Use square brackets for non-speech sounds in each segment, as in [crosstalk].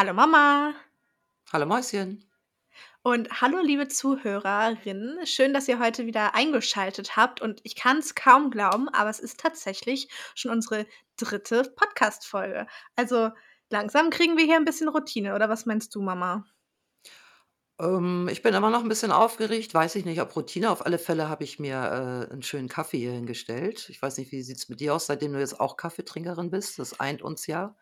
Hallo Mama. Hallo Mäuschen. Und hallo liebe Zuhörerinnen. Schön, dass ihr heute wieder eingeschaltet habt. Und ich kann es kaum glauben, aber es ist tatsächlich schon unsere dritte Podcast-Folge. Also langsam kriegen wir hier ein bisschen Routine, oder was meinst du, Mama? Ähm, ich bin immer noch ein bisschen aufgeregt, weiß ich nicht, ob Routine. Auf alle Fälle habe ich mir, äh, 'n schönen Kaffee hier hingestellt. Ich weiß nicht, wie sieht's mit dir aus, seitdem du jetzt auch Kaffeetrinkerin bist? Das eint uns ja.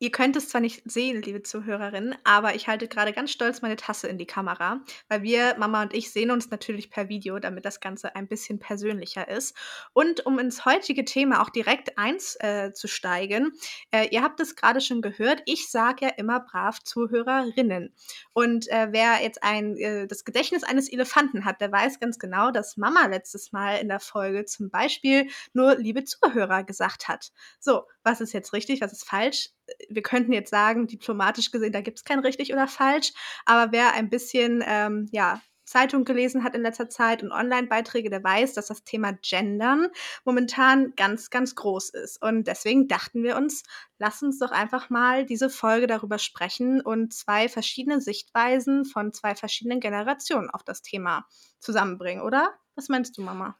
Ihr könnt es zwar nicht sehen, liebe Zuhörerinnen, aber ich halte gerade ganz stolz meine Tasse in die Kamera, weil wir, Mama und ich, sehen uns natürlich per Video, damit das Ganze ein bisschen persönlicher ist. Und um ins heutige Thema auch direkt einzusteigen, äh, äh, ihr habt es gerade schon gehört, ich sage ja immer brav Zuhörerinnen. Und äh, wer jetzt ein, äh, das Gedächtnis eines Elefanten hat, der weiß ganz genau, dass Mama letztes Mal in der Folge zum Beispiel nur liebe Zuhörer gesagt hat. So, was ist jetzt richtig, was ist falsch? Wir könnten jetzt sagen, diplomatisch gesehen, da gibt es kein richtig oder falsch, aber wer ein bisschen, ähm, ja, Zeitung gelesen hat in letzter Zeit und Online-Beiträge, der weiß, dass das Thema Gendern momentan ganz, ganz groß ist. Und deswegen dachten wir uns, lass uns doch einfach mal diese Folge darüber sprechen und zwei verschiedene Sichtweisen von zwei verschiedenen Generationen auf das Thema zusammenbringen, oder? Was meinst du, Mama?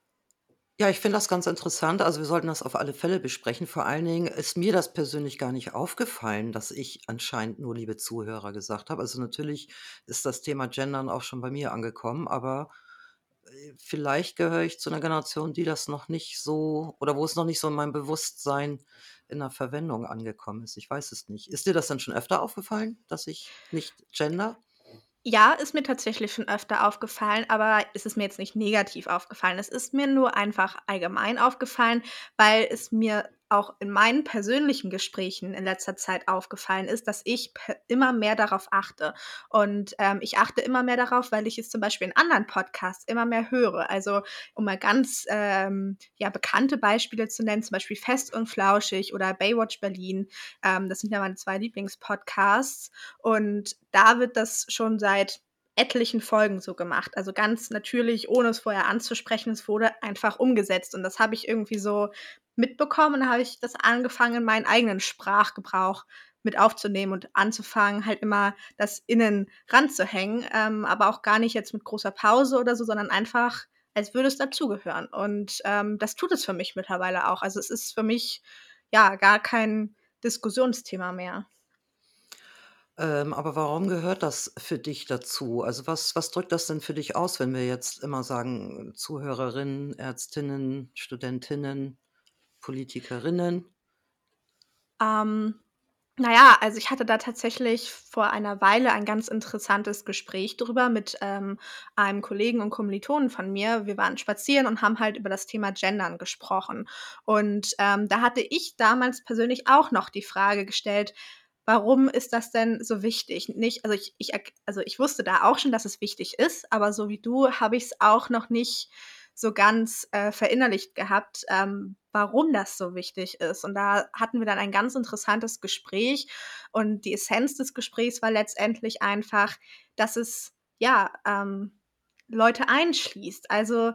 Ja, ich finde das ganz interessant. Also, wir sollten das auf alle Fälle besprechen. Vor allen Dingen ist mir das persönlich gar nicht aufgefallen, dass ich anscheinend nur „liebe Zuhörer“ gesagt habe. Also, natürlich ist das Thema Gendern auch schon bei mir angekommen, aber, äh, vielleicht gehöre ich zu einer Generation, die das noch nicht so oder wo es noch nicht so in meinem Bewusstsein in der Verwendung angekommen ist. Ich weiß es nicht. Ist dir das dann schon öfter aufgefallen, dass ich nicht gender? Ja, ist mir tatsächlich schon öfter aufgefallen, aber es ist mir jetzt nicht negativ aufgefallen. Es ist mir nur einfach allgemein aufgefallen, weil es mir auch in meinen persönlichen Gesprächen in letzter Zeit aufgefallen ist, dass ich immer mehr darauf achte. Und ähm, ich achte immer mehr darauf, weil ich es zum Beispiel in anderen Podcasts immer mehr höre. Also um mal ganz ähm, ja, bekannte Beispiele zu nennen, zum Beispiel Fest und Flauschig oder Baywatch Berlin. Ähm, das sind ja meine zwei Lieblingspodcasts. Und da wird das schon seit etlichen Folgen so gemacht. Also ganz natürlich, ohne es vorher anzusprechen, es wurde einfach umgesetzt. Und das habe ich irgendwie so mitbekommen. Dann habe ich das angefangen, meinen eigenen Sprachgebrauch mit aufzunehmen und anzufangen, halt immer das innen ranzuhängen, ähm, aber auch gar nicht jetzt mit großer Pause oder so, sondern einfach, als würde es dazugehören. Und ähm, das tut es für mich mittlerweile auch. Also es ist für mich ja gar kein Diskussionsthema mehr. Ähm, aber warum gehört das für dich dazu? Also, was was drückt das denn für dich aus, wenn wir jetzt immer sagen, Zuhörerinnen, Ärztinnen, Studentinnen, Politikerinnen? Ähm, na ja, also ich hatte da tatsächlich vor einer Weile ein ganz interessantes Gespräch drüber mit, ähm, einem Kollegen und Kommilitonen von mir. Wir waren spazieren und haben halt über das Thema Gendern gesprochen. Und, ähm, da hatte ich damals persönlich auch noch die Frage gestellt: Warum ist das denn so wichtig? Nicht also ich ich also ich wusste da auch schon, dass es wichtig ist, aber so wie du habe ich es auch noch nicht so ganz, äh, verinnerlicht gehabt, ähm, warum das so wichtig ist. Und da hatten wir dann ein ganz interessantes Gespräch und die Essenz des Gesprächs war letztendlich einfach, dass es, ja, ähm, Leute einschließt. Also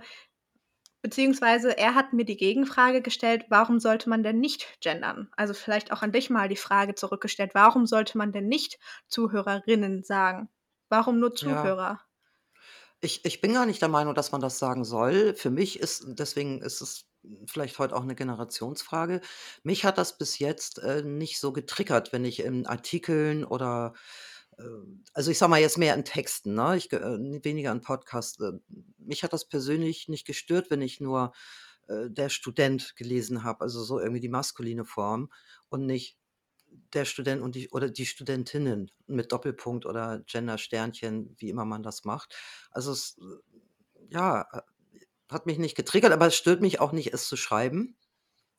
beziehungsweise er hat mir die Gegenfrage gestellt: „Warum sollte man denn nicht gendern?“ Also, vielleicht auch an dich mal die Frage zurückgestellt: „Warum sollte man denn nicht Zuhörerinnen sagen? Warum nur Ja. Zuhörer?“ Ich ich bin gar nicht der Meinung, dass man das sagen soll. Für mich ist deswegen ist es vielleicht heute auch 'ne Generationsfrage. Mich hat das bis jetzt, äh, nicht so getriggert, wenn ich in Artikeln oder, äh also, ich sage mal jetzt mehr in Texten, ne? Ich äh, weniger in Podcasts. Äh, mich hat das persönlich nicht gestört, wenn ich nur, äh, der Student gelesen habe, also, so irgendwie die maskuline Form und nicht der Student und die oder die Studentinnen mit Doppelpunkt oder Gender-Sternchen, wie immer man das macht. Also, es, ja, hat mich nicht getriggert, aber es stört mich auch nicht, es zu schreiben.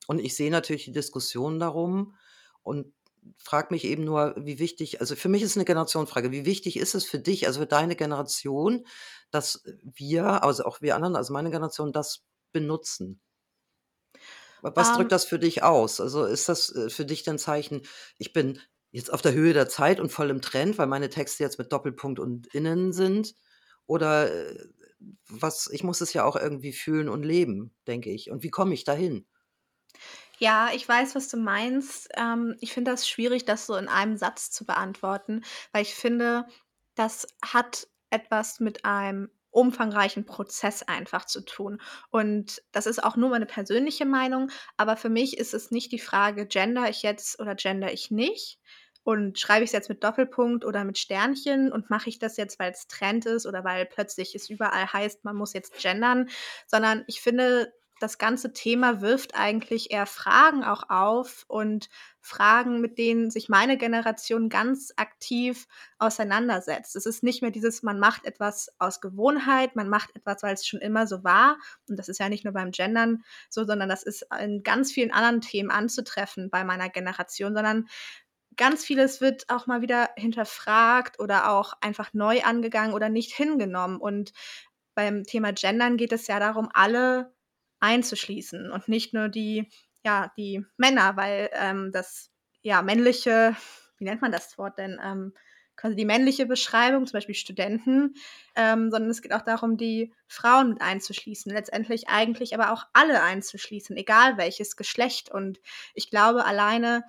Und ich sehe natürlich die Diskussion darum und frage mich eben nur, wie wichtig also, für mich ist es 'ne Generationenfrage. Wie wichtig ist es für dich, also, für deine Generation, dass wir, also, auch wir anderen, also, meine Generation, das benutzen? Wa was drückt Ähm das für dich aus? Also, ist das, äh, für dich dann Zeichen: „Ich bin jetzt auf der Höhe der Zeit und voll im Trend, weil meine Texte jetzt mit Doppelpunkt und innen sind?“ Oder, äh, was ich muss es ja auch irgendwie fühlen und leben, denke ich. Und wie komme ich dahin? Ja, ich weiß, was du meinst. Ähm, ich finde das schwierig, das so in einem Satz zu beantworten, weil ich finde, das hat etwas mit einem umfangreichen Prozess einfach zu tun. Und das ist auch nur meine persönliche Meinung, aber für mich ist es nicht die Frage, gender ich jetzt oder gender ich nicht? Und schreibe ich es jetzt mit Doppelpunkt oder mit Sternchen und mache ich das jetzt, weil es Trend ist oder weil plötzlich es überall heißt, man muss jetzt gendern, sondern ich finde, das ganze Thema wirft eigentlich eher Fragen auch auf und Fragen, mit denen sich meine Generation ganz aktiv auseinandersetzt. Es ist nicht mehr dieses, man macht etwas aus Gewohnheit, man macht etwas, weil es schon immer so war. Und das ist ja nicht nur beim Gendern so, sondern das ist in ganz vielen anderen Themen anzutreffen bei meiner Generation, sondern ganz vieles wird auch mal wieder hinterfragt oder auch einfach neu angegangen oder nicht hingenommen. Und beim Thema Gendern geht es ja darum, alle einzuschließen und nicht nur die, ja, die Männer, weil ähm, das ja männliche, wie nennt man das Wort denn? Ähm, quasi die männliche Beschreibung, zum Beispiel Studenten, ähm, sondern es geht auch darum, die Frauen mit einzuschließen, letztendlich eigentlich aber auch alle einzuschließen, egal welches Geschlecht. Und ich glaube, alleine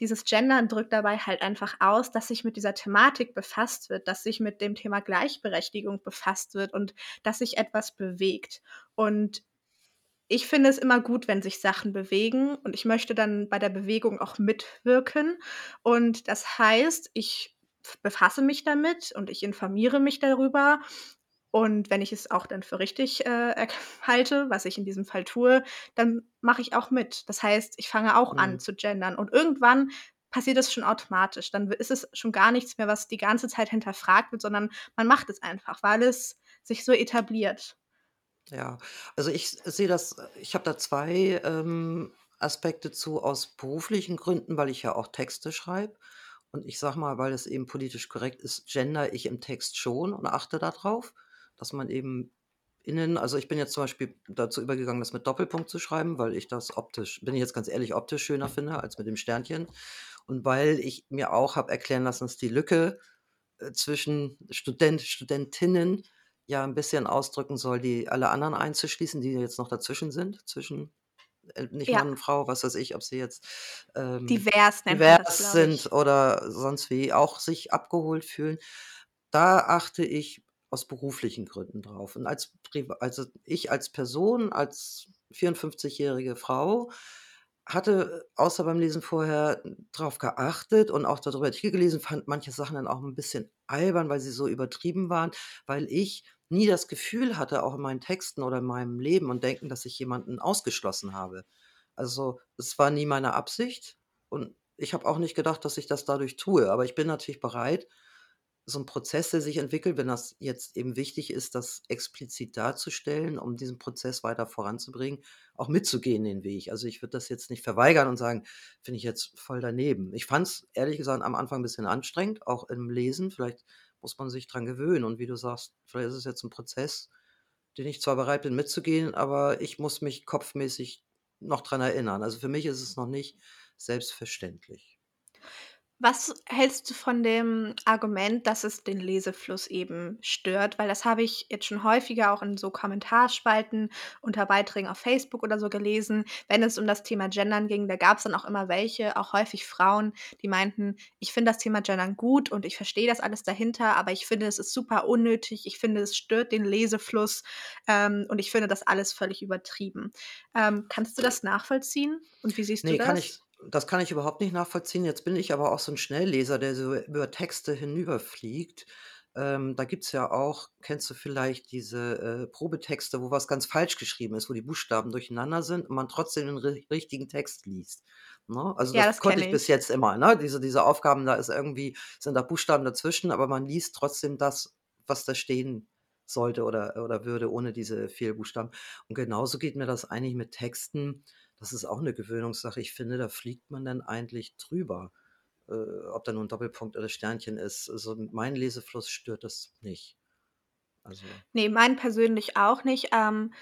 dieses Gendern drückt dabei halt einfach aus, dass sich mit dieser Thematik befasst wird, dass sich mit dem Thema Gleichberechtigung befasst wird und dass sich etwas bewegt. Und ich finde es immer gut, wenn sich Sachen bewegen und ich möchte dann bei der Bewegung auch mitwirken. Und das heißt, ich befasse mich damit und ich informiere mich darüber. Und wenn ich es auch dann für richtig äh, [laughs] halte, was ich in diesem Fall tue, dann mache ich auch mit. Das heißt, ich fange auch an Mhm. zu gendern. Und irgendwann passiert es schon automatisch. Dann ist es schon gar nichts mehr, was die ganze Zeit hinterfragt wird, sondern man macht es einfach, weil es sich so etabliert. Ja, also ich sehe das äh, ich habe da 2 ähm, Aspekte zu aus beruflichen Gründen, weil ich ja auch Texte schreibe. Und ich sage mal, weil es eben politisch korrekt ist, gendere ich im Text schon und achte da drauf, dass man eben innen also ich bin jetzt zum Beispiel dazu übergegangen, das mit Doppelpunkt zu schreiben, weil ich das optisch bin ich jetzt ganz ehrlich, optisch schöner finde als mit dem Sternchen. Und weil ich mir auch habe erklären lassen, dass die Lücke, äh, zwischen Student, Studentinnen ja 'n bisschen ausdrücken soll, die alle anderen einzuschließen, die jetzt noch dazwischen sind, zwischen, äh, nicht Ja, Mann, Frau, was weiß ich, ob sie jetzt, ähm, divers nennt man das, divers glaube sind oder sonst wie, auch sich abgeholt fühlen. Da achte ich aus beruflichen Gründen drauf. Und als priva also ich als Person, als 54-jährige Frau hatte außer beim Lesen vorher drauf geachtet und auch darüber Artikel gelesen, fand manche Sachen dann auch 'n bisschen albern, weil sie so übertrieben waren, weil ich nie das Gefühl hatte, auch in meinen Texten oder in meinem Leben und Denken, dass ich jemanden ausgeschlossen habe. Also, es war nie meine Absicht und ich habe auch nicht gedacht, dass ich das dadurch tue. Aber ich bin natürlich bereit, so 'n Prozess, der sich entwickelt, wenn das jetzt eben wichtig ist, das explizit darzustellen, um diesen Prozess weiter voranzubringen, auch mitzugehen den Weg. Also, ich würde das jetzt nicht verweigern und sagen: „Finde ich jetzt voll daneben.“ Ich fand's ehrlich gesagt am Anfang 'n bisschen anstrengend, auch im Lesen. Vielleicht muss man sich dran gewöhnen und wie du sagst, vielleicht ist es jetzt 'n Prozess, den ich zwar bereit bin mitzugehen, aber ich muss mich kopfmäßig noch dran erinnern. Also, für mich ist es noch nicht selbstverständlich. Was hältst du von dem Argument, dass es den Lesefluss eben stört? Weil das habe ich jetzt schon häufiger auch in so Kommentarspalten unter Beiträgen auf Facebook oder so gelesen, wenn es um das Thema Gendern ging. Da gab's dann auch immer welche, auch häufig Frauen, die meinten: „Ich finde das Thema Gendern gut und ich verstehe das alles dahinter, aber ich finde, es ist super unnötig. Ich finde, es stört den Lesefluss, ähm, und ich finde das alles völlig übertrieben.“ Ähm, kannst du das nachvollziehen und wie siehst du Ne, kann ich das? Das kann ich überhaupt nicht nachvollziehen. Jetzt bin ich aber auch so 'n Schnellleser, der so über Texte hinüberfliegt. Ähm, da gibt's ja auch kennst du vielleicht diese, äh, Probetexte, wo was ganz falsch geschrieben ist, wo die Buchstaben durcheinander sind und man trotzdem den ri richtigen Text liest, ne? Also, Ja, das das konnte kenne ich bis ich. jetzt immer, ne? Diese diese Aufgaben, da ist irgendwie sind da Buchstaben dazwischen, aber man liest trotzdem das, was da stehen sollte oder oder würde ohne diese Fehlbuchstaben. Und genauso geht mir das eigentlich mit Texten. Das ist auch 'ne Gewöhnungssache. Ich finde, da fliegt man dann eigentlich drüber, äh, ob da nun Doppelpunkt oder Sternchen ist. Also, meinen Lesefluss stört das nicht. Also Ne, meinen persönlich auch nicht. Ähm,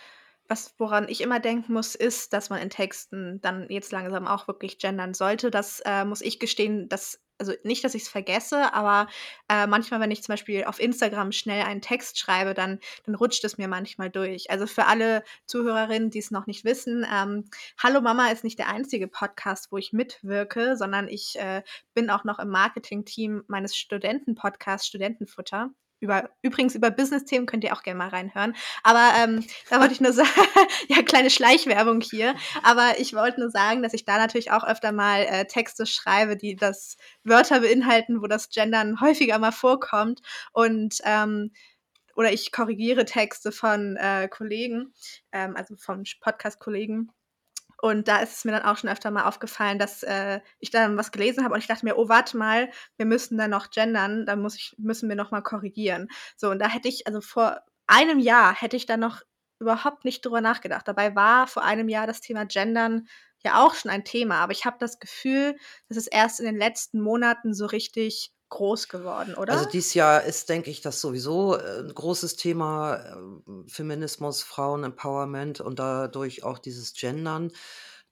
was woran ich immer denken muss, ist, dass man in Texten dann jetzt langsam auch wirklich gendern sollte. Das, äh, muss ich gestehen, das also nicht, dass ich es vergesse, aber äh, manchmal, wenn ich zum Beispiel auf Instagram schnell einen Text schreibe, dann, dann rutscht es mir manchmal durch. Also für alle Zuhörerinnen, die es noch nicht wissen, ähm, Hallo Mama ist nicht der einzige Podcast, wo ich mitwirke, sondern ich äh, bin auch noch im Marketing-Team meines Studentenpodcasts Studentenfutter. Über, übrigens über Business-Themen könnt ihr auch gerne mal reinhören. Aber ähm, da wollte ich nur sagen, [laughs] ja, kleine Schleichwerbung hier. Aber ich wollte nur sagen, dass ich da natürlich auch öfter mal äh, Texte schreibe, die das Wörter beinhalten, wo das Gendern häufiger mal vorkommt. Und ähm, oder ich korrigiere Texte von äh, Kollegen, ähm, also von Podcast-Kollegen. Und da ist es mir dann auch schon öfter mal aufgefallen, dass äh, ich dann was gelesen habe und ich dachte mir, oh, warte mal, wir müssen da noch gendern, da muss ich, müssen wir noch mal korrigieren. So, und da hätte ich, also vor einem Jahr hätte ich da noch überhaupt nicht drüber nachgedacht. Dabei war vor einem Jahr das Thema Gendern ja auch schon ein Thema, aber ich habe das Gefühl, dass es erst in den letzten Monaten so richtig groß geworden, oder? Also dieses Jahr ist, denke ich, das sowieso äh, ein großes Thema, äh, Feminismus, Frauen-Empowerment und dadurch auch dieses Gendern.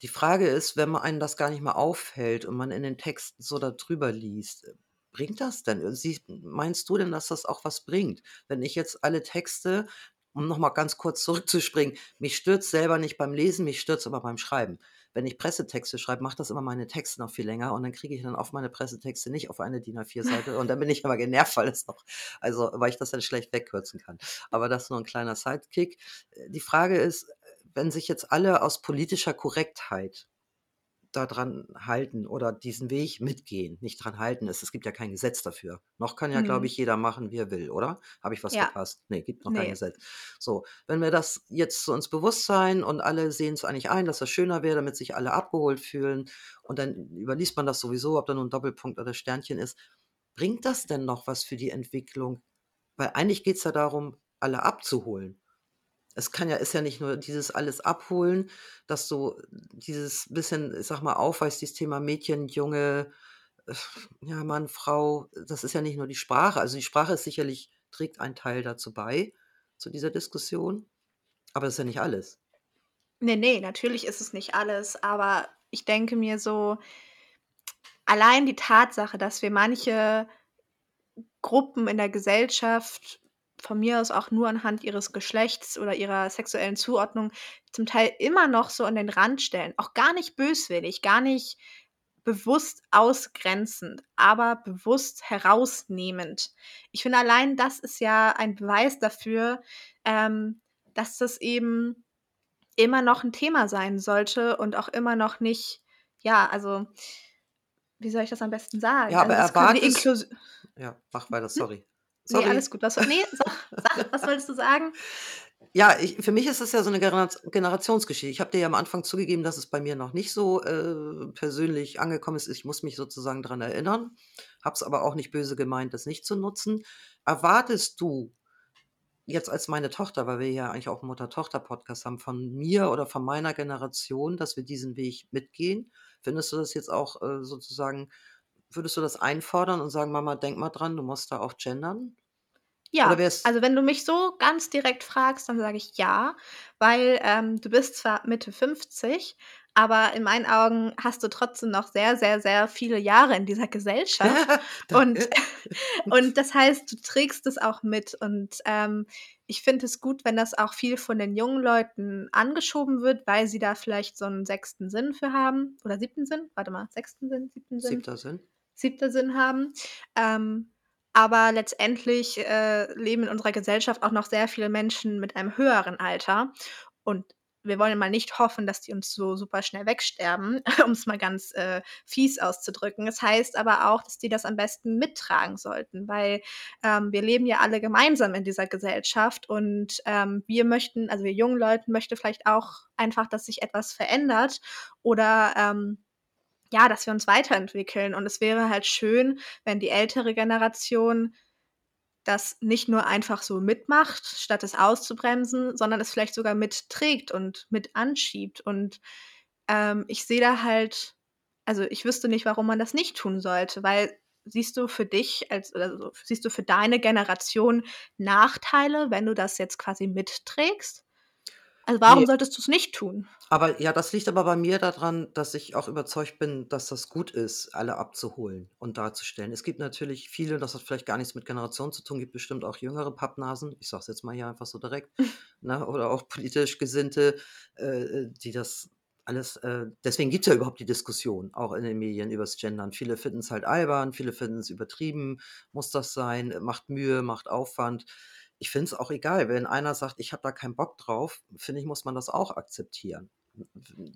Die Frage ist, wenn man einen das gar nicht mehr auffällt und man in den Texten so da drüber liest, äh, bringt das denn? Sie, meinst du denn, dass das auch was bringt? Wenn ich jetzt alle Texte, um nochmal ganz kurz zurückzuspringen, mich stürzt selber nicht beim Lesen, mich stürzt aber beim Schreiben wenn ich Pressetexte schreibe, macht das immer meine Texte noch viel länger und dann kriege ich dann auf meine Pressetexte nicht auf eine DIN A4-Seite und dann bin ich aber genervt, weil es noch, also weil ich das dann schlecht wegkürzen kann. Aber das ist nur ein kleiner Sidekick. Äh, die Frage ist, wenn sich jetzt alle aus politischer Korrektheit daran halten oder diesen Weg mitgehen, nicht dran halten ist. Es gibt ja kein Gesetz dafür. Noch kann ja, glaube Mhm. ich, jeder machen, wie er will, oder? Habe ich was Ja. verpasst? Nee, gibt noch kein Ne. Gesetz. So, wenn wir das jetzt so ins Bewusstsein und alle sehen es eigentlich ein, dass das schöner wäre, damit sich alle abgeholt fühlen und dann überliest man das sowieso, ob da nur ein Doppelpunkt oder Sternchen ist. Bringt das denn noch was für die Entwicklung? Weil eigentlich geht es ja darum, alle abzuholen. Es kann ja ist ja nicht nur dieses alles abholen, dass du dieses bisschen, ich sage mal, aufweist, dieses Thema Mädchen, Junge, äh, ja, Mann, Frau. Das ist ja nicht nur die Sprache. Also, die Sprache ist sicherlich trägt einen Teil dazu bei, zu dieser Diskussion, aber das ist ja nicht alles. Ne, ne, natürlich ist es nicht alles, aber ich denke mir so allein die Tatsache, dass wir manche Gruppen in der Gesellschaft von mir aus auch nur anhand ihres Geschlechts oder ihrer sexuellen Zuordnung zum Teil immer noch so an den Rand stellen. Auch gar nicht böswillig, gar nicht bewusst ausgrenzend, aber bewusst herausnehmend. Ich finde, allein das ist ja ein Beweis dafür, ähm, dass das eben immer noch ein Thema sein sollte und auch immer noch nicht ja, also wie soll ich das am besten sagen? Ja, aber Also, erwartest ja, mach weiter, Hm? Sorry. Ne, Sorry. alles gut. Was ne, [laughs] sag sag, was wolltest du sagen? Ja, ich für mich ist das ja so 'ne Generat Generationsgeschichte. Ich habe dir ja am Anfang zugegeben, dass es bei mir noch nicht so, äh, persönlich angekommen ist. Ich muss mich sozusagen dran erinnern, habe es aber auch nicht böse gemeint, das nicht zu nutzen. Erwartest du jetzt als meine Tochter, weil wir ja eigentlich auch 'n Mutter-Tochter-Podcast haben, von mir oder von meiner Generation, dass wir diesen Weg mitgehen? Findest du das jetzt auch, äh, sozusagen würdest du das einfordern und sagen: „Mama, denk mal dran, du musst da auch gendern?“ Oder Ja, also wenn du mich so ganz direkt fragst, dann sage ich ja, weil, ähm, du bist zwar Mitte 50, aber in meinen Augen hast du trotzdem noch sehr, sehr, sehr viele Jahre in dieser Gesellschaft [laughs] und [laughs] und das heißt, du trägst es auch mit und, ähm, ich finde es gut, wenn das auch viel von den jungen Leuten angeschoben wird, weil sie da vielleicht so 'n sechsten Sinn für haben oder siebten Sinn? Warte mal, sechsten Sinn, siebten Sinn? Siebter Sinn. Siebter Sinn haben. Ähm, aber letztendlich, äh, leben in unserer Gesellschaft auch noch sehr viele Menschen mit einem höheren Alter und wir wollen mal nicht hoffen, dass die uns so super schnell wegsterben, [laughs] um's mal ganz, äh, fies auszudrücken. Das heißt aber auch, dass die das am besten mittragen sollten, weil, ähm, wir leben ja alle gemeinsam in dieser Gesellschaft und, ähm, wir möchten also wir jungen Leuten möchte vielleicht auch einfach, dass sich etwas verändert oder, ähm, ja, dass wir uns weiterentwickeln und es wäre halt schön, wenn die ältere Generation das nicht nur einfach so mitmacht, statt es auszubremsen, sondern es vielleicht sogar mitträgt und mit anschiebt und, ähm, ich sehe da halt also, ich wüsste nicht, warum man das nicht tun sollte, weil siehst du für dich als oder so siehst du für deine Generation Nachteile, wenn du das jetzt quasi mitträgst? Also, warum Ne. solltest du's nicht tun? Aber ja, das liegt aber bei mir da dran, dass ich auch überzeugt bin, dass das gut ist, alle abzuholen und darzustellen. Es gibt natürlich viele, das hat vielleicht gar nichts mit Generation zu tun, gibt bestimmt auch jüngere Pappnasen, ich sage es jetzt mal hier einfach so direkt, [laughs] ne, oder auch politisch Gesinnte, äh, die das alles äh, deswegen gibt's ja überhaupt die Diskussion, auch in den Medien übers Gendern. Viele finden's halt albern, viele finden's übertrieben. Muss das sein? Macht Mühe, macht Aufwand. Ich finde es auch egal, wenn einer sagt: „Ich habe da keinen Bock drauf“, finde ich, muss man das auch akzeptieren.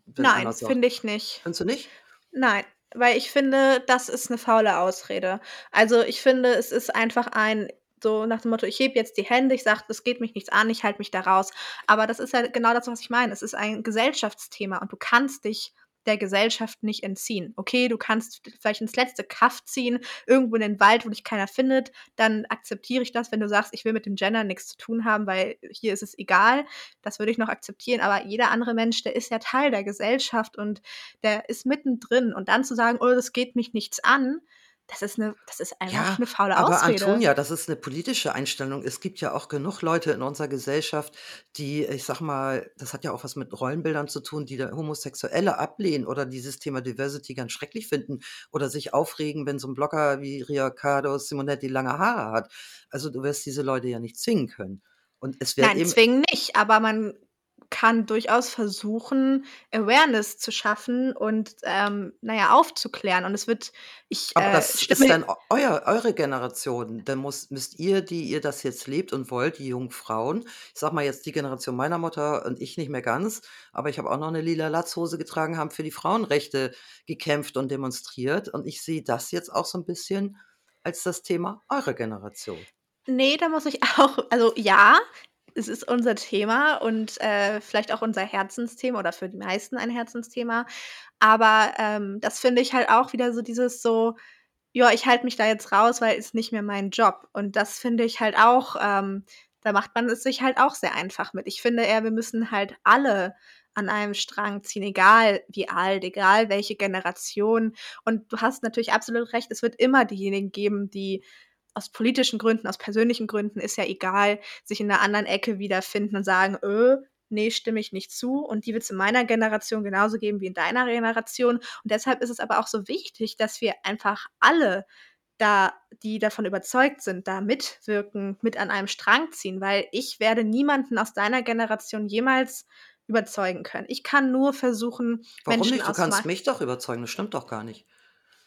Wenn Nein, finde ich nicht. findest du nicht? Nein, weil ich finde, das ist 'ne faule Ausrede. Also, ich finde, es ist einfach ein so nach dem Motto: „Ich hebe jetzt die Hände, ich sage, das geht mich nichts an, ich halte mich da raus.“ Aber das ist ja genau das, was ich meine. Es ist ein Gesellschaftsthema und du kannst dich der Gesellschaft nicht entziehen. Okay, du kannst vielleicht ins letzte Kaff ziehen, irgendwo in den Wald, wo dich keiner findet, dann akzeptiere ich das, wenn du sagst: „Ich will mit dem Gendern nix zu tun haben, weil hier ist es egal.“ Das würde ich noch akzeptieren, aber jeder andere Mensch, der ist ja Teil der Gesellschaft und der ist mittendrin und dann zu sagen: „Oh, das geht mich nichts an“, das ist 'ne das ist einfach Ja, 'ne faule aber Ausrede. Antonia, das ist 'ne politische Einstellung. Es gibt ja auch genug Leute in unserer Gesellschaft, die, ich sage mal das hat ja auch was mit Rollenbildern zu tun, die da Homosexuelle ablehnen oder dieses Thema Diversity ganz schrecklich finden oder sich aufregen, wenn so 'n Blogger wie Riccardo Simonetti lange Haare hat. Also, du wirst diese Leute ja nicht zwingen können. Und es wird Nein, eben zwingen nicht, aber man kann durchaus versuchen, Awareness zu schaffen und, ähm, na ja, aufzuklären. Und es wird ich, Aber äh, das ist dann eu euer eure Generation. Dann muss müsst ihr, die ihr das jetzt lebt und wollt, die jungen Frauen ich sage mal jetzt die Generation meiner Mutter und ich nicht mehr ganz, aber ich habe auch noch 'ne lila Latzhose getragen, haben für die Frauenrechte gekämpft und demonstriert. Und ich sehe das jetzt auch so 'n bisschen als das Thema eurer Generation. Ne, da muss ich [laughs] auch also, ja, es ist unser Thema und, äh, vielleicht auch unser Herzensthema oder für die meisten ein Herzensthema. Aber, ähm, das finde ich halt auch wieder so dieses so: „Ja, ich halte mich da jetzt raus, weil ist nicht mehr mein Job.“ Und das finde ich halt auch ähm, da macht man es sich halt auch sehr einfach mit. Ich finde eher, wir müssen halt alle an einem Strang ziehen, egal wie alt, egal welche Generation. Und du hast natürlich absolut recht, es wird immer diejenigen geben, die aus politischen Gründen, aus persönlichen Gründen, ist ja egal, sich in 'ner anderen Ecke wiederfinden und sagen: „Äh, ne, stimme ich nicht zu.“ Und die wird's in meiner Generation genauso geben wie in deiner Generation. Und deshalb ist es aber auch so wichtig, dass wir einfach alle da die davon überzeugt sind, da mitwirken, mit an einem Strang ziehen, weil ich werde niemanden aus deiner Generation jemals überzeugen können. Ich kann nur versuchen, Warum Menschen nicht? Du kannst mich doch überzeugen, das stimmt doch gar nicht.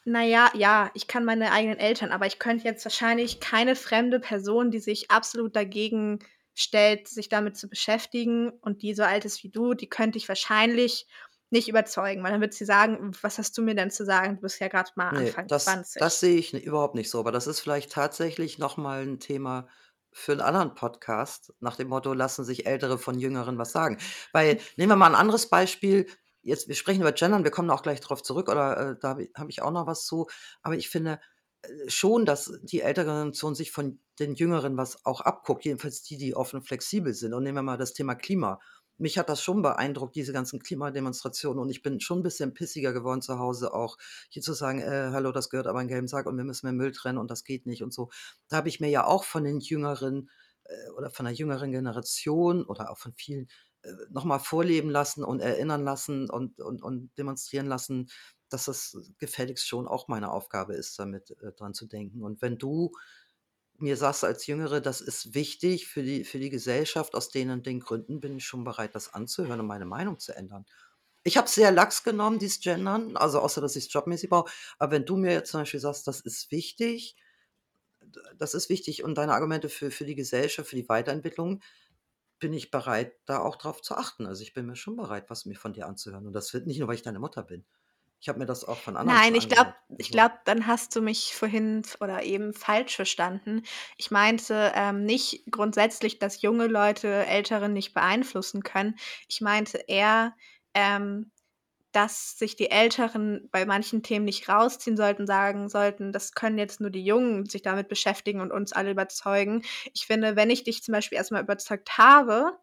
Na ja, ja, ich kann meine eigenen Eltern, aber ich könnte jetzt wahrscheinlich keine fremde Person, die sich absolut dagegen stellt, sich damit zu beschäftigen und die so alt ist wie du, die könnte ich wahrscheinlich nicht überzeugen, weil dann wird sie sagen: „Was hast du mir denn zu sagen? Du bist ja grad mal Ne, Anfang das das 20.“ sehe ich überhaupt nicht so. Aber das ist vielleicht tatsächlich noch mal 'n Thema für 'n anderen Podcast nach dem Motto: „Lassen sich Ältere von Jüngeren was sagen?“ Weil nehmen wir mal 'n anderes Beispiel. Jetzt wir sprechen über Gendern, wir kommen auch gleich drauf zurück oder, äh, da habe ich auch noch was zu. Aber ich finde, äh, schon, dass die ältere Generation sich von den Jüngeren was auch abguckt, jedenfalls die, die offen flexibel sind. Und nehmen wir mal das Thema Klima. Mich hat das schon beeindruckt, diese ganzen Klimademonstrationen, und ich bin schon 'n bisschen pissiger geworden zu Hause auch, hier zu sagen: „Äh, hallo, das gehört aber in gelben Sack und wir müssen mehr Müll trennen und das geht nicht“ und so. Da habe ich mir ja auch von den Jüngeren, äh, oder von der jüngeren Generation oder auch von vielen, äh, noch mal vorleben lassen und erinnern lassen und und und demonstrieren lassen, dass das gefälligst schon auch meine Aufgabe ist, damit äh, dran zu denken. Und wenn du mir sagst als Jüngere, das ist wichtig für die für die Gesellschaft aus den und den Gründen, bin ich schon bereit, das anzuhören und meine Meinung zu ändern. Ich habe es sehr lax genommen, dieses Gendern, also, außer dass ich's jobmäßig brauche. Aber wenn du mir jetzt zum Beispiel sagst, das ist wichtig das ist wichtig und deine Argumente für für die Gesellschaft, für die Weiterentwicklung, bin ich bereit, da auch drauf zu achten. Also, ich bin mir schon bereit, was mir von dir anzuhören. Und das wird nicht nur, weil ich deine Mutter bin. Ich habe mir das auch von anderen Nein, ich glaube ich Also glaube, dann hast du mich vorhin oder eben falsch verstanden. Ich meinte, ähm, nicht grundsätzlich, dass junge Leute Ältere nicht beeinflussen können. Ich meinte eher, ähm, dass sich die Älteren bei manchen Themen nicht rausziehen sollten, sagen sollten: „Das können jetzt nur die Jungen sich damit beschäftigen und uns alle überzeugen.“ Ich finde, wenn ich dich zum Beispiel erst mal überzeugt habe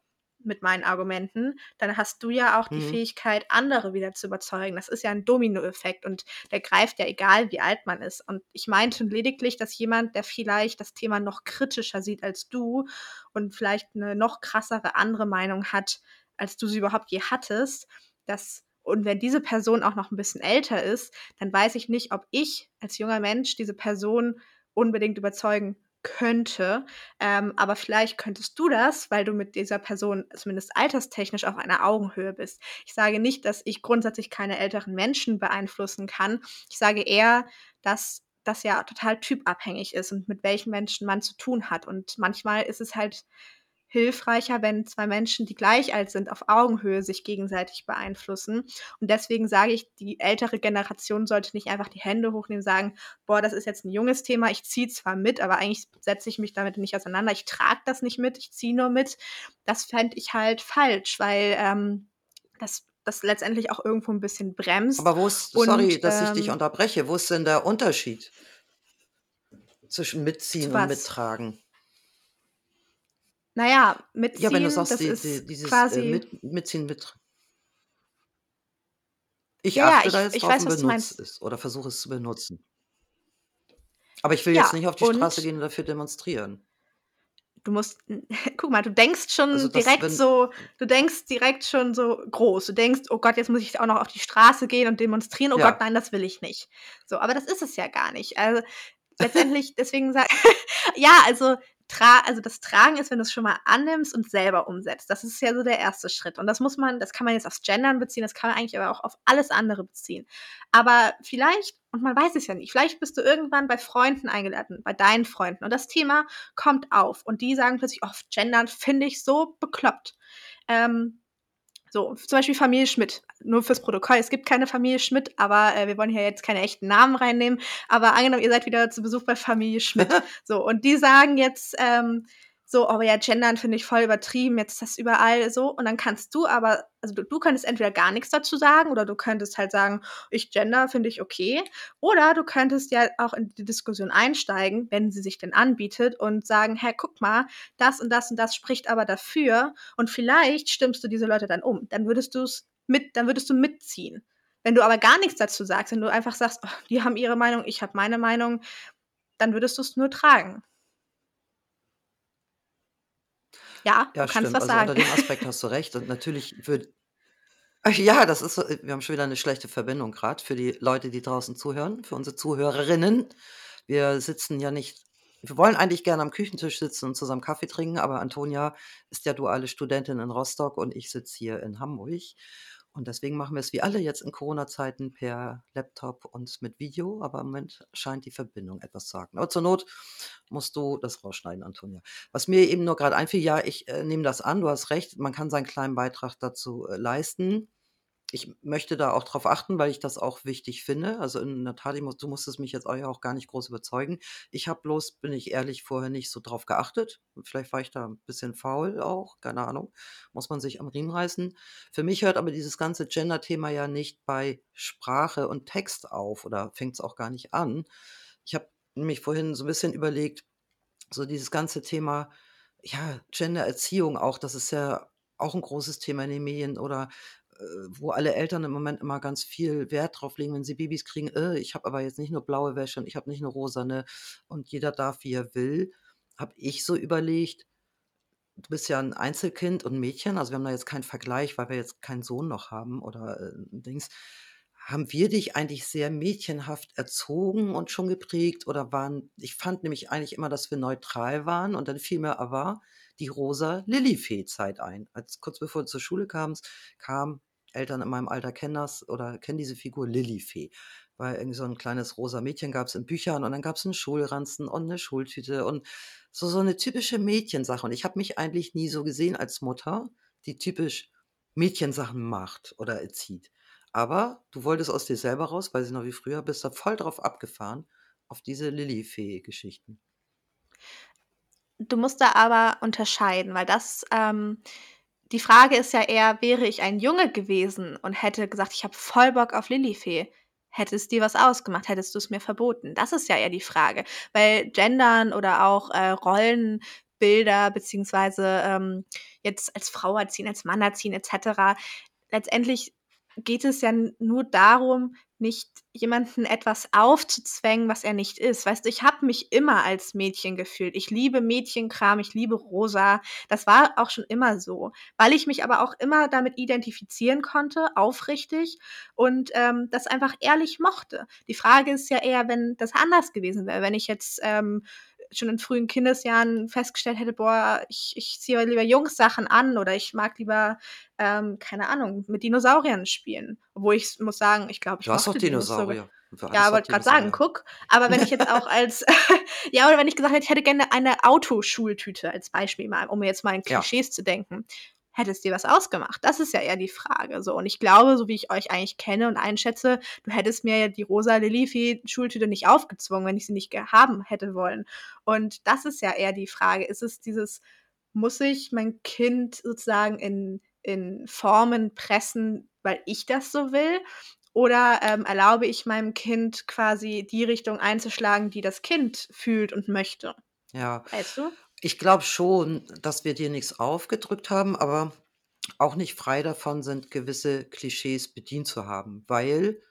mit meinen Argumenten, dann hast du ja auch die Mhm. Fähigkeit, andere wieder zu überzeugen. Das ist ja 'n Dominoeffekt und der greift ja, egal wie alt man ist. Und ich meinte lediglich, dass jemand, der vielleicht das Thema noch kritischer sieht als du und vielleicht 'ne noch krassere andere Meinung hat, als du sie überhaupt je hattest. Das, und wenn diese Person auch noch ein bisschen älter ist, dann weiß ich nicht, ob ich als junger Mensch diese Person unbedingt überzeugen könnte. Ähm, aber vielleicht könntest du das, weil du mit dieser Person zumindest alterstechnisch auf einer Augenhöhe bist. Ich sage nicht, dass ich grundsätzlich keine älteren Menschen beeinflussen kann. Ich sage eher, dass das ja total typabhängig ist und mit welchen Menschen man zu tun hat. Und manchmal ist es halt hilfreicher, wenn zwei Menschen, die gleich alt sind, auf Augenhöhe sich gegenseitig beeinflussen. Und deswegen sage ich, die ältere Generation sollte nicht einfach die Hände hochnehmen und sagen, boah, das ist jetzt ein junges Thema, ich ziehe zwar mit, aber eigentlich setze ich mich damit nicht auseinander, ich trage das nicht mit, ich ziehe nur mit. Das fände ich halt falsch, weil ähm, das das letztendlich auch irgendwo ein bisschen bremst. Aber wo ist, und, sorry, dass ich dich ähm, unterbreche, wo ist denn der Unterschied zwischen mitziehen und mittragen? Naja, Ja, wenn mitziehen, du sagst, das die, ist die, dieses äh, quasi. mit, mitziehen, mit. Ich Ja, ja, achte da ich, jetzt ich drauf weiß, und was du benutze meinst. es oder versuche es zu benutzen. Aber ich will jetzt Ja, nicht auf die Straße gehen und dafür demonstrieren. du musst, [laughs] guck mal, du denkst Also schon das, direkt wenn, so, du denkst direkt schon so groß. Du denkst, oh Gott, jetzt muss ich auch noch auf die Straße gehen und demonstrieren. Oh Gott, ja, nein, das will ich nicht. So, aber das ist es ja gar nicht. Also letztendlich, deswegen sag, [laughs] ja, also, tra also das Tragen ist, wenn du es schon mal annimmst und selber umsetzt. Das ist ja so der erste Schritt. Und das muss man, das kann man jetzt aufs Gendern beziehen, das kann man eigentlich aber auch auf alles andere beziehen. Aber vielleicht, und man weiß es ja nicht, vielleicht bist du irgendwann bei Freunden eingeladen, bei deinen Freunden. Und das Thema kommt auf. Und die sagen plötzlich, oh, Gendern finde ich so bekloppt. Ähm, so, zum Beispiel Familie Schmidt. Nur fürs Protokoll. Es gibt keine Familie Schmidt, aber äh, wir wollen hier jetzt keine echten Namen reinnehmen. Aber angenommen, ihr seid wieder zu Besuch bei Familie Schmidt. [laughs] So, und die sagen jetzt, ähm, so, oh ja, Gendern finde ich voll übertrieben, jetzt ist das überall so. Und dann kannst du aber, also du, du könntest entweder gar nichts dazu sagen oder du könntest halt sagen, ich gender finde ich okay. Oder du könntest ja auch in die Diskussion einsteigen, wenn sie sich denn anbietet und sagen, hey, guck mal, das und das und das spricht aber dafür. Und vielleicht stimmst du diese Leute dann um. Dann würdest du es mit, dann würdest du mitziehen. Wenn du aber gar nichts dazu sagst, wenn du einfach sagst, oh, die haben ihre Meinung, ich habe meine Meinung, dann würdest du es nur tragen. Ja, ja, du kannst stimmt. was Also unter sagen. dem Aspekt hast du recht. Und natürlich würde. Ach Ja, das ist so, äh, wir haben schon wieder eine schlechte Verbindung gerade für die Leute, die draußen zuhören, für unsere Zuhörerinnen. Wir sitzen ja nicht wir wollen eigentlich gerne am Küchentisch sitzen und zusammen Kaffee trinken, aber Antonia ist ja duale Studentin in Rostock und ich sitze hier in Hamburg. Und deswegen machen wir es wie alle jetzt in Corona-Zeiten per Laptop und mit Video, aber im Moment scheint die Verbindung etwas zu haken. Aber zur Not musst du das rausschneiden, Antonia. Was mir eben nur gerade einfiel, ja, ich äh, nehme das an, du hast recht, man kann seinen kleinen Beitrag dazu äh, leisten. Ich möchte da auch drauf achten, weil ich das auch wichtig finde. Also muss, du musstest mich jetzt auch gar nicht groß überzeugen. Ich habe bloß, bin ich ehrlich, vorher nicht so drauf geachtet. Vielleicht war ich da ein bisschen faul auch, keine Ahnung. Muss man sich am Riemen reißen. Für mich hört aber dieses ganze Gender-Thema ja nicht bei Sprache und Text auf oder fängt es auch gar nicht an. Ich habe nämlich vorhin so ein bisschen überlegt, so dieses ganze Thema, ja, Gendererziehung auch, das ist ja auch ein großes Thema in den Medien oder wo alle Eltern im Moment immer ganz viel Wert drauf legen, wenn sie Babys kriegen, äh, ich habe aber jetzt nicht nur blaue Wäsche und ich habe nicht nur rosane und jeder darf, wie er will, habe ich so überlegt, du bist ja ein Einzelkind und ein Mädchen, also wir haben da jetzt keinen Vergleich, weil wir jetzt keinen Sohn noch haben oder äh, Dings. Haben wir dich eigentlich sehr mädchenhaft erzogen und schon geprägt oder waren, ich fand nämlich eigentlich immer, dass wir neutral waren und dann fiel mir aber die rosa Lillifee-Zeit ein. Als kurz bevor du zur Schule kamst, kam, Eltern in meinem Alter kennen das oder kennen diese Figur Lillifee. Weil irgendwie so ein kleines rosa Mädchen gab es in Büchern und dann gab es einen Schulranzen und eine Schultüte und so, so eine typische Mädchensache. Und ich habe mich eigentlich nie so gesehen als Mutter, die typisch Mädchensachen macht oder erzieht. Aber du wolltest aus dir selber raus, weiß ich noch wie früher, bist da voll drauf abgefahren, auf diese Lillifee-Geschichten. Du musst da aber unterscheiden, weil das, ähm, die Frage ist ja eher, wäre ich ein Junge gewesen und hätte gesagt, ich habe voll Bock auf Lilifee, hätte es dir was ausgemacht, hättest du es mir verboten? Das ist ja eher die Frage, weil Gendern oder auch äh, Rollenbilder beziehungsweise ähm, jetzt als Frau erziehen, als Mann erziehen etc. Letztendlich geht es ja nur darum, nicht jemanden etwas aufzuzwängen, was er nicht ist. Weißt du, ich habe mich immer als Mädchen gefühlt. Ich liebe Mädchenkram, ich liebe rosa. Das war auch schon immer so, weil ich mich aber auch immer damit identifizieren konnte, aufrichtig und ähm, das einfach ehrlich mochte. Die Frage ist ja eher, wenn das anders gewesen wäre, wenn ich jetzt ähm, schon in frühen Kindesjahren festgestellt hätte, boah, ich, ich ziehe lieber Jungs-Sachen an oder ich mag lieber, ähm, keine Ahnung, mit Dinosauriern spielen. Obwohl ich muss sagen, ich glaube, ich Du hast doch Dinosaurier. Ja, wollte gerade sagen, guck. Aber wenn ich jetzt auch als, [laughs] ja, oder wenn ich gesagt hätte, ich hätte gerne eine Autoschultüte als Beispiel mal, um jetzt mal in Klischees ja. zu denken hätte es dir was ausgemacht? Das ist ja eher die Frage. So. Und ich glaube, so wie ich euch eigentlich kenne und einschätze, du hättest mir ja die rosa Lilifi-Schultüte nicht aufgezwungen, wenn ich sie nicht haben hätte wollen. Und das ist ja eher die Frage. Ist es dieses, muss ich mein Kind sozusagen in, in Formen pressen, weil ich das so will? Oder ähm, erlaube ich meinem Kind quasi die Richtung einzuschlagen, die das Kind fühlt und möchte? Ja. Weißt du? Ich glaube schon, dass wir dir nichts aufgedrückt haben, aber auch nicht frei davon sind, gewisse Klischees bedient zu haben, weil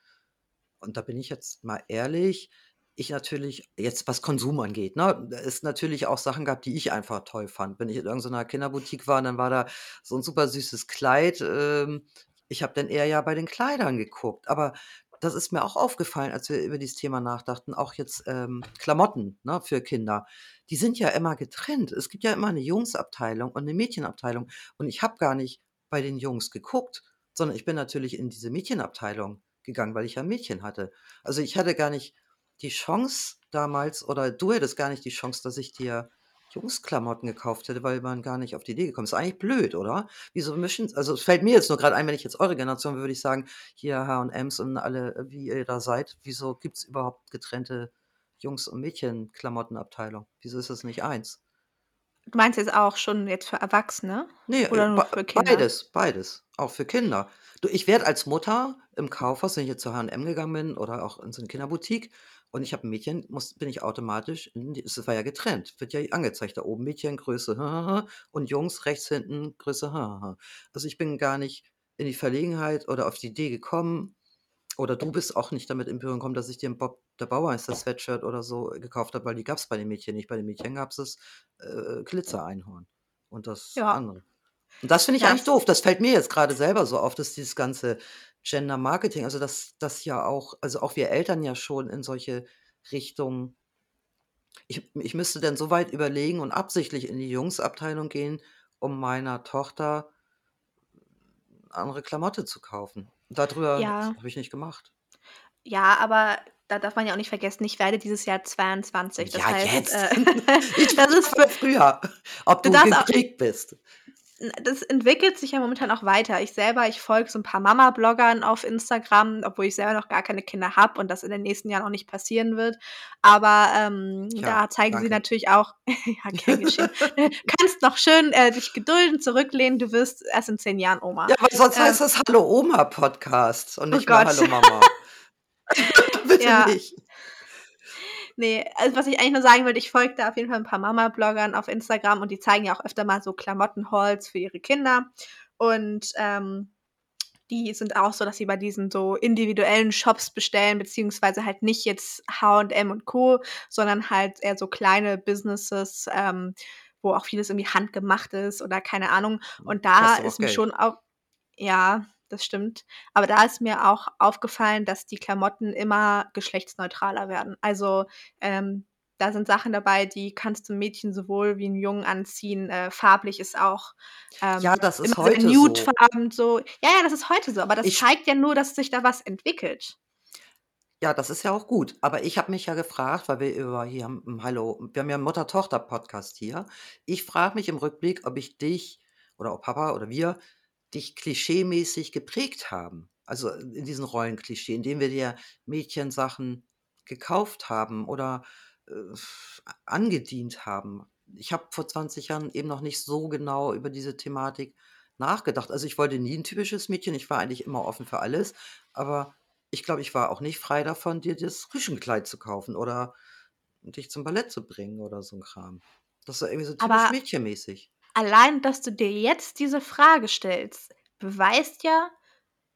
und da bin ich jetzt mal ehrlich, ich natürlich jetzt was Konsum angeht, ne, es natürlich auch Sachen gab, die ich einfach toll fand. Wenn ich in irgend so Kinderboutique war, dann war da so ein super süßes Kleid, ähm, ich habe dann eher ja bei den Kleidern geguckt, aber das ist mir auch aufgefallen, als wir über dieses Thema nachdachten, auch jetzt ähm, Klamotten ne, für Kinder. Die sind ja immer getrennt. Es gibt ja immer eine Jungsabteilung und eine Mädchenabteilung. Und ich habe gar nicht bei den Jungs geguckt, sondern ich bin natürlich in diese Mädchenabteilung gegangen, weil ich ja Mädchen hatte. Also ich hatte gar nicht die Chance damals, oder du hättest gar nicht die Chance, dass ich dir Jungsklamotten gekauft hätte, weil man gar nicht auf die Idee gekommen ist. Eigentlich blöd, oder? Wieso mischen also, es fällt mir jetzt nur gerade ein, wenn ich jetzt eure Generation würde ich sagen, hier H&M's und alle, wie ihr da seid, wieso gibt es überhaupt getrennte Jungs und Mädchenklamottenabteilung? Wieso ist das nicht eins? Du meinst jetzt auch schon jetzt für Erwachsene Ne, oder äh, nur be für Kinder? beides, beides, auch für Kinder. Du, ich werde als Mutter im Kaufhaus, wenn ich jetzt zu H&M gegangen bin oder auch in so 'ne Kinderboutique und ich habe 'n Mädchen, muss bin ich automatisch es war ja getrennt, wird ja angezeigt da oben Mädchen Größe und Jungs rechts hinten Größe Also, ich bin gar nicht in die Verlegenheit oder auf die Idee gekommen oder du bist auch nicht damit in Berührung gekommen, dass ich dir 'n Bob der Bauermeister Sweatshirt oder so gekauft habe, weil die gab's bei den Mädchen nicht. Bei den Mädchen gab's das, äh, Glitzer-Einhorn und das Ja. andere. Und das finde ich eigentlich Das doof. Das fällt mir jetzt gerade selber so auf, dass dieses ganze Gender Marketing, also, dass das ja auch also, auch wir Eltern ja schon in solche Richtungen ich ich müsste dann so weit überlegen und absichtlich in die Jungsabteilung gehen, um meiner Tochter andere Klamotte zu kaufen. Darüber Ja. habe ich nicht gemacht. Ja, aber da darf man ja auch nicht vergessen, ich werde dieses Jahr 22. Das Ja, heißt, jetzt. äh, [laughs] Ich [laughs] das ist frage früher, ob Du du gekriegt bist. Das entwickelt sich ja momentan auch weiter. Ich selber ich folge so 'n paar Mama-Bloggern auf Instagram, obwohl ich selber noch gar keine Kinder habe und das in den nächsten Jahren auch nicht passieren wird. Aber, ähm, Tja, da zeigen sie danke. natürlich auch [laughs] ja, gern geschehen. Du [laughs] kannst noch schön, äh, dich gedulden, zurücklehnen, du wirst erst in 10 Jahren Oma. Ja, weil sonst Ähm heißt das „Hallo Oma“ Podcast und Oh nicht Gott. „Hallo Mama“. [laughs] Bitte Ja. nicht. Ne, also, was ich eigentlich nur sagen wollte, ich folge da auf jeden Fall 'n paar Mama-Bloggern auf Instagram und die zeigen ja auch öfter mal so Klamotten-Hauls für ihre Kinder. Und, ähm, die sind auch so, dass sie bei diesen so individuellen Shops bestellen, beziehungsweise halt nicht jetzt H&M und Co., sondern halt eher so kleine Businesses, ähm, wo auch vieles irgendwie handgemacht ist oder keine Ahnung. Und da ist mir Geld. schon auch ja, das stimmt. Aber da ist mir auch aufgefallen, dass die Klamotten immer geschlechtsneutraler werden. Also, ähm, da sind Sachen dabei, die kannst du Mädchen sowohl wie 'n Jungen anziehen. Äh, farblich ist auch, Ja, ähm, das ist heute so. nudefarben so. Ja, ja, das ist heute so, aber das Ich zeigt ja nur, dass sich da was entwickelt. Ja, das ist ja auch gut. Aber ich habe mich ja gefragt, weil wir über hier hm, hallo, wir haben ja 'n Mutter-Tochter-Podcast hier. Ich frage mich im Rückblick, ob ich dich oder ob Papa oder wir dich klischeemäßig geprägt haben. Also, in diesen Rollenklischee, indem wir dir Mädchensachen gekauft haben oder, äh, angedient haben. Ich habe vor 20 Jahren eben noch nicht so genau über diese Thematik nachgedacht. Also, ich wollte nie 'n typisches Mädchen, ich war eigentlich immer offen für alles, aber ich glaube, ich war auch nicht frei davon, dir das Rüschenkleid zu kaufen oder dich zum Ballett zu bringen oder so 'n Kram. Das war irgendwie so typisch Aber mädchenmäßig. Allein, dass du dir jetzt diese Frage stellst, beweist ja,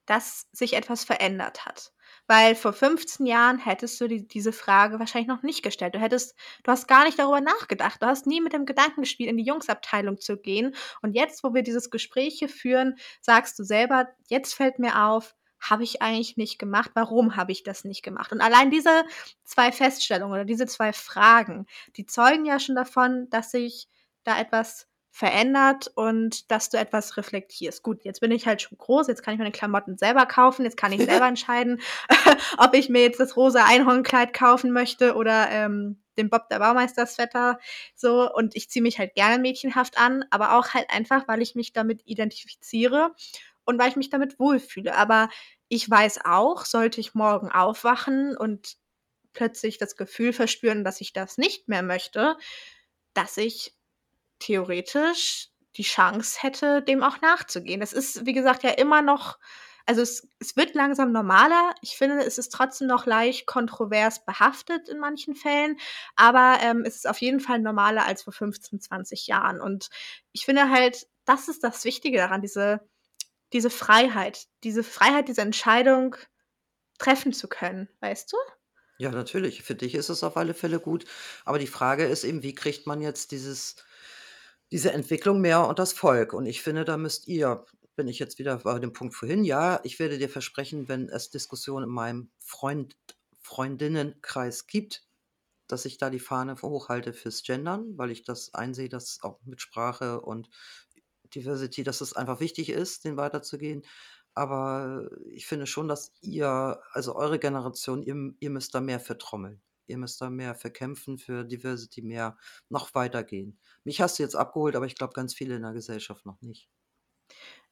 dass sich etwas verändert hat. Weil vor 15 Jahren hättest du die, diese Frage wahrscheinlich noch nicht gestellt. Du hättest, du hast gar nicht darüber nachgedacht. Du hast nie mit dem Gedanken gespielt, in die Jungsabteilung zu gehen. Und jetzt, wo wir dieses Gespräch hier führen, sagst du selber, jetzt fällt mir auf, habe ich eigentlich nicht gemacht? Warum habe ich das nicht gemacht? Und allein diese zwei Feststellungen oder diese zwei Fragen, die zeugen ja schon davon, dass sich da etwas verändert und dass du etwas reflektierst. Gut, jetzt bin ich halt schon groß, jetzt kann ich meine Klamotten selber kaufen, jetzt kann ich [laughs] selber entscheiden, [laughs] ob ich mir jetzt das rosa Einhornkleid kaufen möchte oder ähm, den Bob der Baumeister-Sweater so und ich ziehe mich halt gerne mädchenhaft an, aber auch halt einfach, weil ich mich damit identifiziere und weil ich mich damit wohlfühle. Aber ich weiß auch, sollte ich morgen aufwachen und plötzlich das Gefühl verspüren, dass ich das nicht mehr möchte, dass ich theoretisch die Chance hätte, dem auch nachzugehen. Das ist, wie gesagt, ja immer noch, also es, es wird langsam normaler. Ich finde, es ist trotzdem noch leicht kontrovers behaftet in manchen Fällen, aber ähm, es ist auf jeden Fall normaler als vor 15, 20 Jahren. Und ich finde halt, das ist das Wichtige daran, diese diese Freiheit, diese Freiheit, diese Entscheidung treffen zu können, weißt du? Ja, natürlich. Für dich ist es auf alle Fälle gut. Aber die Frage ist eben, wie kriegt man jetzt dieses diese Entwicklung mehr unters Volk? Und ich finde, da müsst ihr bin ich jetzt wieder bei dem Punkt vorhin, ja, ich werde dir versprechen, wenn es Diskussionen in meinem Freund Freundinnenkreis gibt, dass ich da die Fahne hochhalte fürs Gendern, weil ich das einsehe, dass auch mit Sprache und Diversity, dass es einfach wichtig ist, den weiterzugehen. Aber ich finde schon, dass ihr, also eure Generation, ihr, ihr müsst da mehr vertrommeln. Ihr müsst da mehr verkämpfen für Diversity, mehr noch weitergehen. Mich hast du jetzt abgeholt, aber ich glaube ganz viele in der Gesellschaft noch nicht.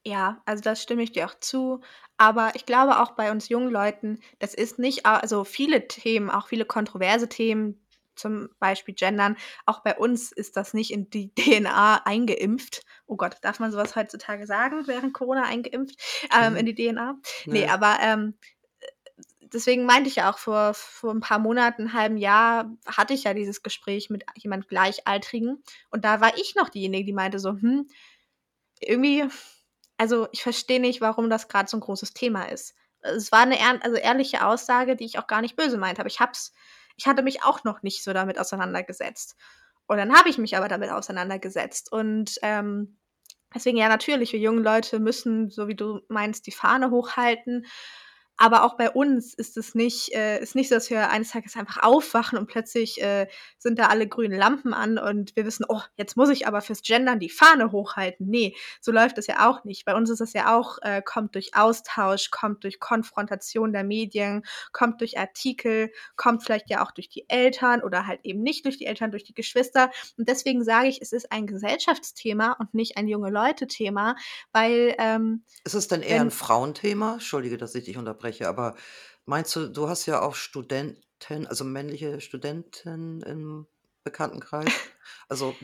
Ja, also das stimme ich dir auch zu. Aber ich glaube auch bei uns jungen Leuten, das ist nicht, also viele Themen, auch viele kontroverse Themen, zum Beispiel Gendern. Auch bei uns ist das nicht in die [laughs] DNA eingeimpft. Oh Gott, darf man sowas heutzutage sagen, während Corona eingeimpft? Ähm, mhm. In die DNA? Nee, nee aber ähm, deswegen meinte ich ja auch vor, vor ein paar Monaten, einem halben Jahr, hatte ich ja dieses Gespräch mit jemand Gleichaltrigen. Und da war ich noch diejenige, die meinte so, hm, irgendwie, also ich verstehe nicht, warum das gerade so ein großes Thema ist. Es war eine also ehrliche Aussage, die ich auch gar nicht böse meinte, aber ich hab's ich hatte mich auch noch nicht so damit auseinandergesetzt. Und dann habe ich mich aber damit auseinandergesetzt. Und ähm, deswegen ja natürlich, wir jungen Leute müssen, so wie du meinst, die Fahne hochhalten. Aber auch bei uns ist es nicht, äh, ist nicht so, dass wir eines Tages einfach aufwachen und plötzlich äh, sind da alle grünen Lampen an und wir wissen, oh, jetzt muss ich aber fürs Gendern die Fahne hochhalten. Nee, so läuft es ja auch nicht. Bei uns ist es ja auch, äh, kommt durch Austausch, kommt durch Konfrontation der Medien, kommt durch Artikel, kommt vielleicht ja auch durch die Eltern oder halt eben nicht durch die Eltern, durch die Geschwister. Und deswegen sage ich, es ist ein Gesellschaftsthema und nicht ein junge Leute-Thema, weil ähm, Ist es denn eher ein Frauenthema? Entschuldige, dass ich dich unterbreche unterbreche, aber meinst du, du hast ja auch Studenten, also männliche Studenten im Bekanntenkreis? Also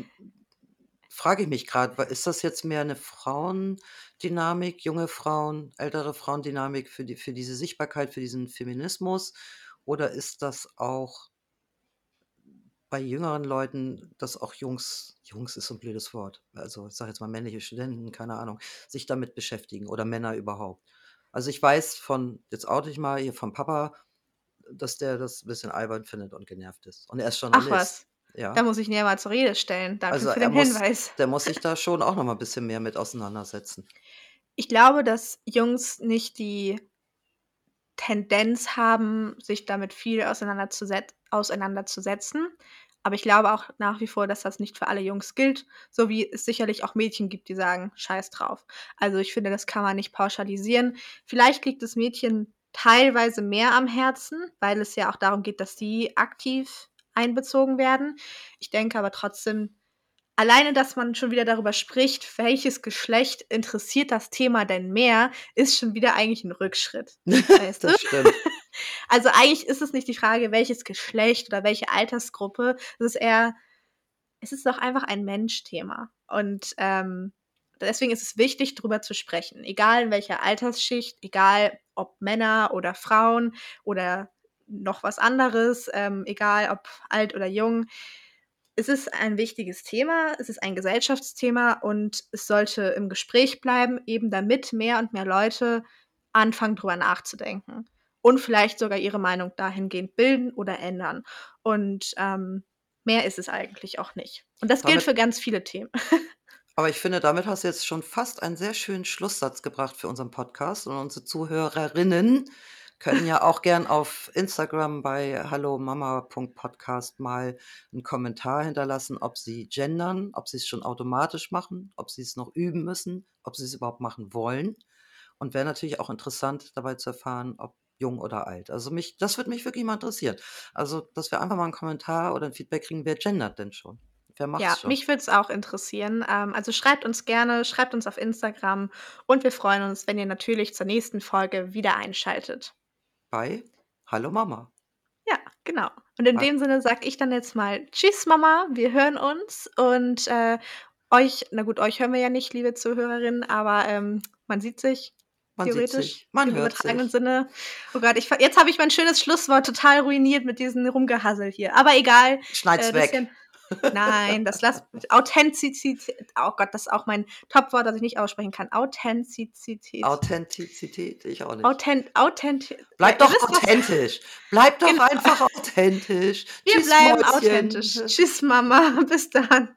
frage ich mich gerade, ist das jetzt mehr eine Frauendynamik, junge Frauen, ältere Frauendynamik für die für diese Sichtbarkeit, für diesen Feminismus? Oder ist das auch bei jüngeren Leuten, dass auch Jungs Jungs ist so 'n blödes Wort, also ich sage jetzt mal männliche Studenten, keine Ahnung, sich damit beschäftigen oder Männer überhaupt? Also, ich weiß von jetzt oute ich mal hier vom Papa, dass der das 'n bisschen albern findet und genervt ist. Und er ist Ach was, ja. da muss ich ja mal zur Rede stellen. Danke Also, für den muss Hinweis. der muss sich [laughs] da schon auch noch mal 'n bisschen mehr mit auseinandersetzen. Ich glaube, dass Jungs nicht die Tendenz haben, sich damit viel auseinanderzuset auseinanderzusetzen. Aber ich glaube auch nach wie vor, dass das nicht für alle Jungs gilt, so wie es sicherlich auch Mädchen gibt, die sagen: „Scheiß drauf.“ Also, ich finde, das kann man nicht pauschalisieren. Vielleicht liegt es Mädchen teilweise mehr am Herzen, weil es ja auch darum geht, dass sie aktiv einbezogen werden. Ich denke aber trotzdem alleine, dass man schon wieder darüber spricht, welches Geschlecht interessiert das Thema denn mehr, ist schon wieder eigentlich 'n Rückschritt, [laughs] weißt du? Das stimmt. Also, eigentlich ist es nicht die Frage, welches Geschlecht oder welche Altersgruppe. Es ist eher es ist doch einfach ein Mensch-Thema. Und, ähm, deswegen ist es wichtig, drüber zu sprechen, egal in welcher Altersschicht, egal ob Männer oder Frauen oder noch was anderes, ähm, egal ob alt oder jung. Es ist ein wichtiges Thema, es ist ein Gesellschaftsthema und es sollte im Gespräch bleiben, eben damit mehr und mehr Leute anfangen, drüber nachzudenken. Und vielleicht sogar ihre Meinung dahingehend bilden oder ändern. Und, ähm, mehr ist es eigentlich auch nicht. Und das gilt Damit für ganz viele Themen. [laughs] aber ich finde, damit hast du jetzt schon fast einen sehr schönen Schlusssatz gebracht für unseren Podcast und unsere Zuhörerinnen können ja auch gern auf Instagram bei hallomama.podcast mal 'n Kommentar hinterlassen, ob sie gendern, ob sie's schon automatisch machen, ob sie's noch üben müssen, ob sie's überhaupt machen wollen. Und wäre natürlich auch interessant, dabei zu erfahren, ob jung oder alt. Also, mich das würde mich wirklich mal interessieren. Also, dass wir einfach mal 'n Kommentar oder 'n Feedback kriegen, wer gendert denn schon? Wer Ja, macht's schon? mich würde es auch interessieren. Ähm, also, schreibt uns gerne, schreibt uns auf Instagram und wir freuen uns, wenn ihr natürlich zur nächsten Folge wieder einschaltet. Bei Hallo Mama. Ja, genau. Und in Bei dem Sinne sage ich dann jetzt mal: „Tschüss Mama, wir hören uns“ und, äh, euch na gut, euch hören wir ja nicht, liebe Zuhörerinnen, aber, ähm, man sieht sich Man theoretisch man im hört übertragenen sich. Sinne. Oh Gott, ich jetzt habe ich mein schönes Schlusswort total ruiniert mit diesem Rumgehassel hier. Aber egal, Schneid's äh, weg. [laughs] nein, das lass Authentizität oh Gott, das ist auch mein Top-Wort, das ich nicht aussprechen kann. Authentizität. Authentizität, ich auch nicht. Authent authenti ja, Bleib doch was authentisch. Bleib doch Genau. einfach authentisch. Wir Tschüss, bleiben Mäuschen. authentisch. Tschüss Mama, [laughs] bis dann.